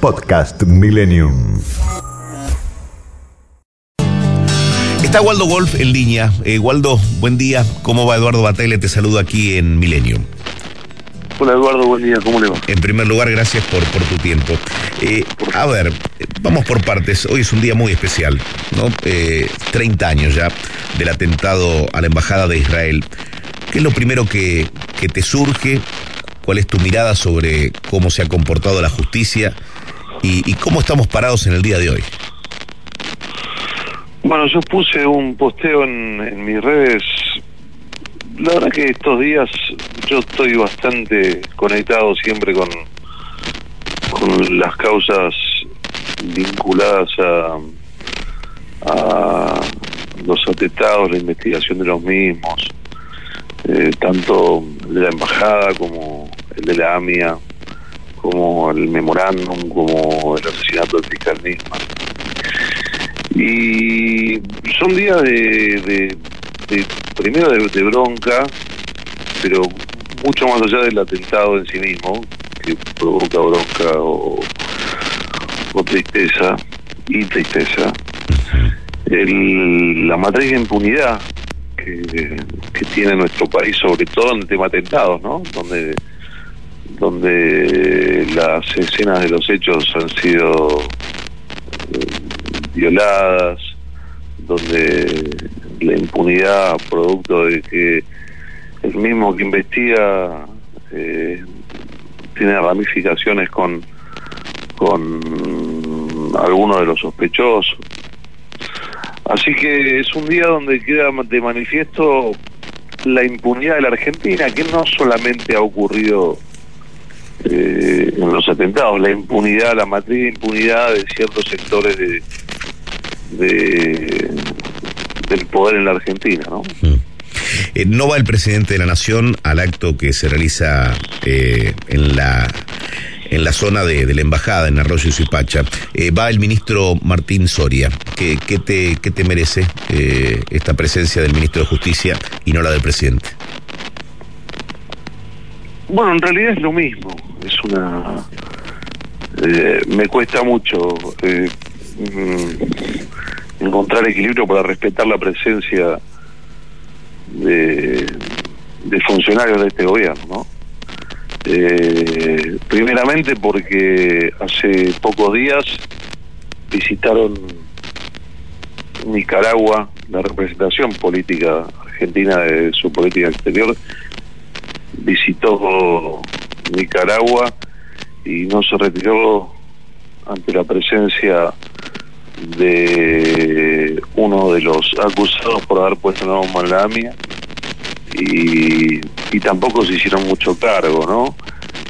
Podcast Millennium. Está Waldo Golf en línea. Eh, Waldo, buen día. ¿Cómo va Eduardo Batelle? Te saludo aquí en Millennium. Hola Eduardo, buen día, ¿cómo le va? En primer lugar, gracias por, por tu tiempo. Eh, a ver, vamos por partes. Hoy es un día muy especial, ¿no? Eh, 30 años ya del atentado a la Embajada de Israel. ¿Qué es lo primero que, que te surge? ¿Cuál es tu mirada sobre cómo se ha comportado la justicia y, y cómo estamos parados en el día de hoy? Bueno, yo puse un posteo en, mis redes. La verdad que estos días yo estoy bastante conectado siempre con, con las causas vinculadas a, a los atentados, la investigación de los mismos, eh, tanto de la embajada como el de la AMIA, como el memorándum, como el asesinato del fiscal mismo. Y son días de, de, de primero de, de bronca, pero mucho más allá del atentado en sí mismo, que provoca bronca o, o tristeza, y tristeza, el, la matriz de impunidad que, que tiene nuestro país, sobre todo en el tema atentados, ¿no? Donde, donde las escenas de los hechos han sido eh, violadas, donde la impunidad producto de que el mismo que investiga eh, tiene ramificaciones con con algunos de los sospechosos. Así que es un día donde queda de manifiesto la impunidad de la Argentina, que no solamente ha ocurrido eh, en los atentados, la impunidad, la matriz de impunidad de ciertos sectores de, de del poder en la Argentina, ¿no? Eh, no va el presidente de la Nación al acto que se realiza eh, en la en la zona de, de, la embajada en Arroyo y Suipacha. Eh, va el ministro Martín Soria. ¿Qué, qué, te, qué te merece eh, esta presencia del ministro de Justicia y no la del presidente? Bueno, en realidad es lo mismo. Es una. Eh, me cuesta mucho mm, encontrar equilibrio para respetar la presencia de, de funcionarios de este gobierno, ¿no? Eh, primeramente porque hace pocos días visitaron Nicaragua, la representación política argentina de su política exterior, visitó Nicaragua y no se retiró ante la presencia de uno de los acusados por haber puesto una bomba en la AMIA y, tampoco se hicieron mucho cargo, ¿no?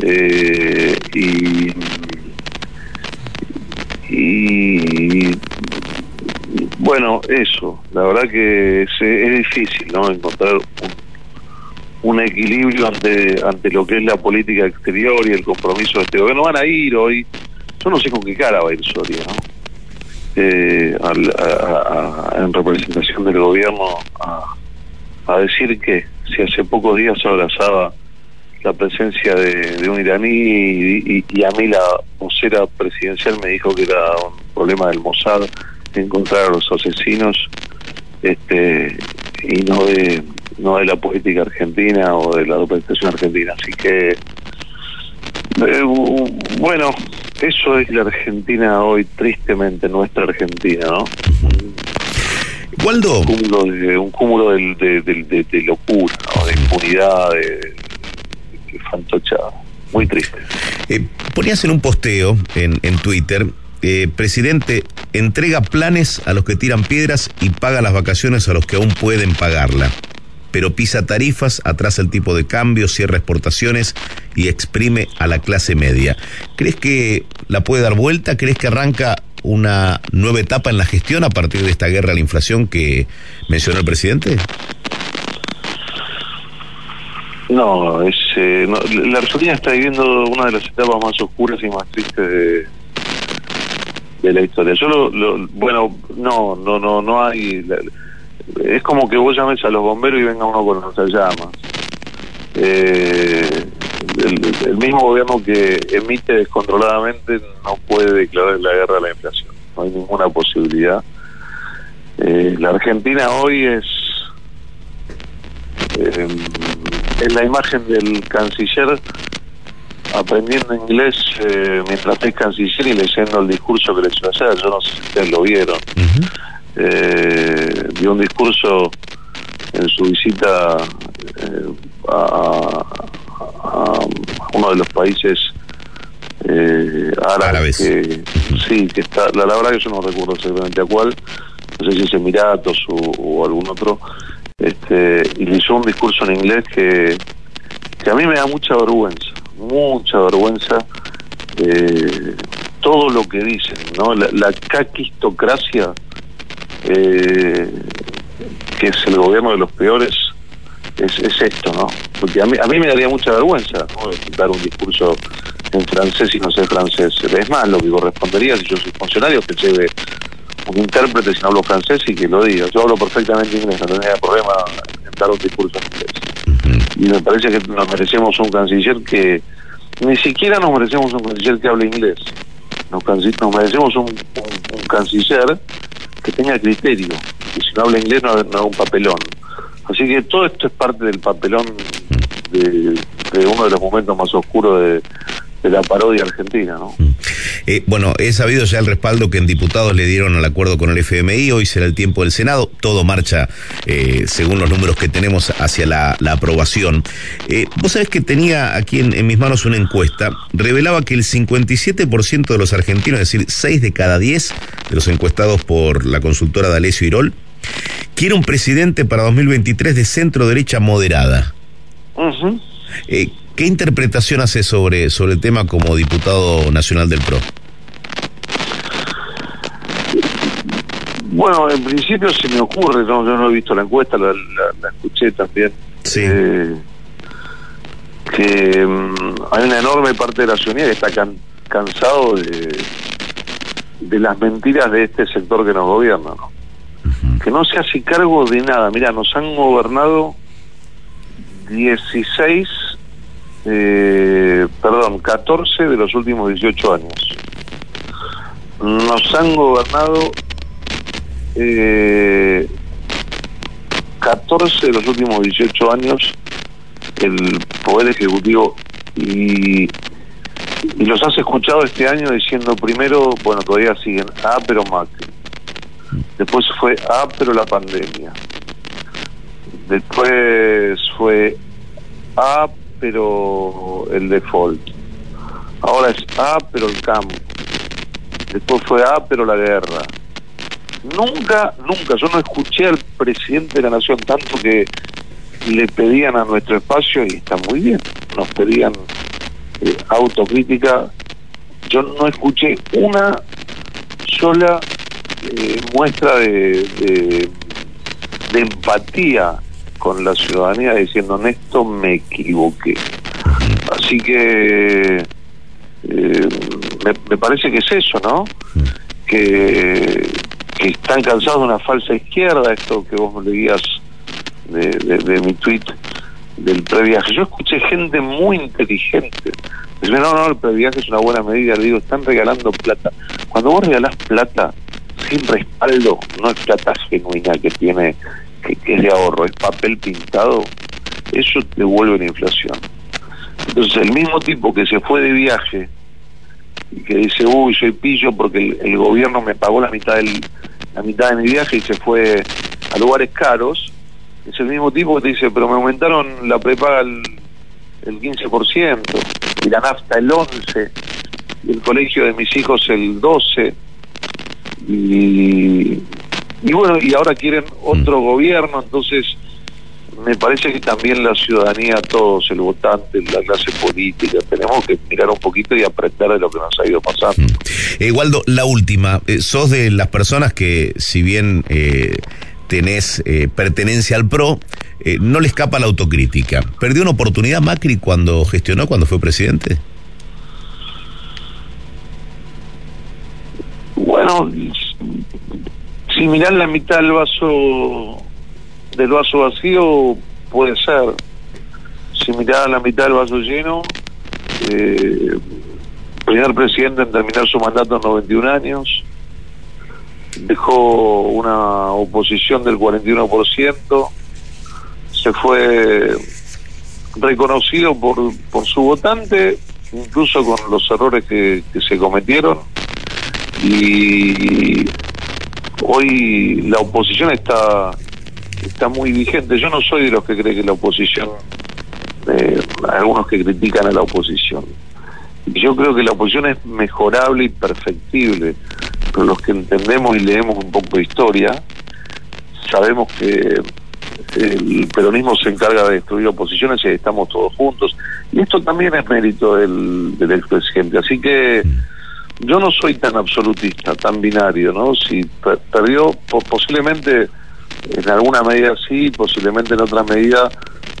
Eh, y, y bueno, eso, la verdad que es, es difícil, ¿no? Encontrar un, equilibrio ante ante lo que es la política exterior y el compromiso de este gobierno. Van a ir hoy, yo no sé con qué cara va a ir Soria, ¿no? Eh, a, a, en representación del gobierno a decir que si hace pocos días abrazaba la presencia de, un iraní y, a mí la vocera presidencial me dijo que era un problema del Mossad encontrar a los asesinos este y no de no de la política argentina o de la representación argentina así que eh, bueno eso es la Argentina hoy tristemente nuestra Argentina no Waldo. Un cúmulo de, un cúmulo de, de, de, de locura, ¿no? de impunidad, de, fantocha. Muy triste. Eh, ponías en un posteo en, en Twitter, eh, presidente, entrega planes a los que tiran piedras y paga las vacaciones a los que aún pueden pagarla. Pero pisa tarifas, atrasa el tipo de cambio, cierra exportaciones y exprime a la clase media. ¿Crees que la puede dar vuelta? ¿Crees que arranca una nueva etapa en la gestión a partir de esta guerra a la inflación que mencionó el presidente? No, es, eh, la Argentina está viviendo una de las etapas más oscuras y más tristes de, de la historia. Yo lo, bueno, no, no, no, no hay. Es como que vos llames a los bomberos y venga uno con nuestras llamas. Eh, el, mismo gobierno que emite descontroladamente no puede declarar la guerra a la inflación. No hay ninguna posibilidad. Eh, la Argentina hoy es eh, es la imagen del canciller aprendiendo inglés eh, mientras es canciller y leyendo el discurso que le hizo hacer. Yo no sé si ustedes lo vieron. Eh, dio un discurso en su visita eh, a, uno de los países eh, árabes, que sí que está la, verdad que yo no recuerdo exactamente a cuál no sé si es Emiratos o, algún otro este y le hizo un discurso en inglés que que a mí me da mucha vergüenza mucha vergüenza eh, todo lo que dicen, ¿no? La, caquistocracia, eh, que es el gobierno de los peores, es, esto, ¿no? Porque a mí, a mí me daría mucha vergüenza ¿no? dar un discurso en francés y no sé francés. Es más, lo que correspondería si yo soy funcionario que lleve un intérprete si no hablo francés y que lo diga. Yo hablo perfectamente inglés, no tendría problema en dar un discurso en inglés. Y me parece que nos merecemos un canciller que ni siquiera nos merecemos un canciller que hable inglés. Nos, nos merecemos un, canciller que tenga criterio, que si no habla inglés no, haga un papelón. Así que todo esto es parte del papelón de, uno de los momentos más oscuros de, de la parodia argentina, ¿no? Eh, bueno, he sabido ya el respaldo que en diputados le dieron al acuerdo con el FMI, hoy será el tiempo del Senado, todo marcha eh, según los números que tenemos hacia la, aprobación. Eh, vos sabés que tenía aquí en, mis manos una encuesta, revelaba que el 57% de los argentinos, es decir, 6 de cada 10 de los encuestados por la consultora D'Alessio Irol, quiere un presidente para 2023 de centro derecha moderada. ¿Qué interpretación hace sobre, sobre el tema como diputado nacional del PRO? Bueno, en principio se me ocurre, no, yo no he visto la encuesta, la, escuché también. Sí. Eh, que mm, hay una enorme parte de la ciudadanía que está cansado de, de las mentiras de este sector que nos gobierna, ¿no? Que no se hace cargo de nada. Mira, nos han gobernado 16 eh, perdón, 14 de los últimos 18 años. Nos han gobernado eh, 14 de los últimos 18 años el Poder Ejecutivo y, los has escuchado este año diciendo primero, bueno, todavía siguen, ah, pero Macri. Después fue, ah, pero la pandemia. Después fue, ah, pero el default. Ahora es A, pero el campo. Después fue A, pero la guerra. Nunca, nunca, yo no escuché al presidente de la nación tanto que le pedían a nuestro espacio, y está muy bien, nos pedían eh, autocrítica. Yo no escuché una sola eh, muestra de, de, de empatía con la ciudadanía diciendo, esto me equivoqué. Así que eh, me, parece que es eso, ¿no? Que, que están cansados de una falsa izquierda, esto que vos leías de, de, mi tweet del previaje. Yo escuché gente muy inteligente. Dice, no, no, el previaje es una buena medida. Le digo, están regalando plata. Cuando vos regalás plata sin respaldo, no es plata genuina que tiene que, es de ahorro, es papel pintado, eso te vuelve la inflación. Entonces el mismo tipo que se fue de viaje y que dice, uy, soy pillo porque el, gobierno me pagó la mitad del, la mitad de mi viaje y se fue a lugares caros, es el mismo tipo que te dice, pero me aumentaron la prepaga el, el 15% y la nafta el 11% y el colegio de mis hijos el 12% y y bueno, y ahora quieren otro mm. gobierno, entonces me parece que también la ciudadanía, todos, el votante, la clase política, tenemos que mirar un poquito y aprender de lo que nos ha ido pasando. Eh, Waldo, la última, eh, sos de las personas que, si bien eh, tenés eh, pertenencia al PRO, eh, no le escapa la autocrítica. ¿Perdió una oportunidad Macri cuando gestionó, cuando fue presidente? Bueno, si mirás la mitad del vaso del vaso vacío, puede ser. Si mirás la mitad del vaso lleno, eh, primer presidente en terminar su mandato en 91 años, dejó una oposición del 41%, se fue reconocido por, por su votante, incluso con los errores que, que se cometieron, y hoy la oposición está está muy vigente. Yo no soy de los que cree que la oposición, eh, algunos que critican a la oposición. Yo creo que la oposición es mejorable y perfectible, pero los que entendemos y leemos un poco de historia, sabemos que el peronismo se encarga de destruir oposiciones y estamos todos juntos. Y esto también es mérito del, del expresidente. Así que yo no soy tan absolutista, tan binario, ¿no? Si per perdió, posiblemente en alguna medida sí, posiblemente en otra medida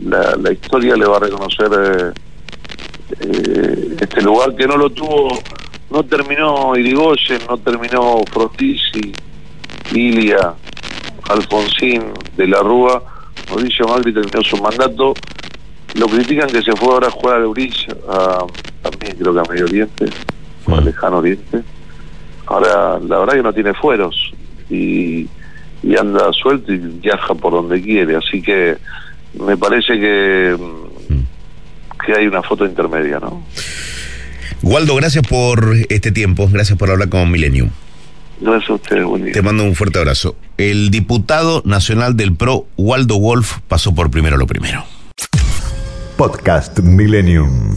la, la historia le va a reconocer eh, eh, este lugar que no lo tuvo, no terminó Irigoyen, no terminó Frondizi, Ilia, Alfonsín, De la Rúa, Mauricio Macri terminó su mandato, lo critican que se fue ahora a jugar a Eurilla, a, también creo que a Medio Oriente, o a Lejano Oriente. Ahora, la verdad que no tiene fueros y y anda suelto y viaja por donde quiere. Así que me parece que, que hay una foto intermedia, ¿no? Waldo, gracias por este tiempo, gracias por hablar con Millennium. Gracias a ustedes, buen día. Te mando un fuerte abrazo. El diputado nacional del PRO, Waldo Wolf, pasó por primero lo primero. Podcast Millennium.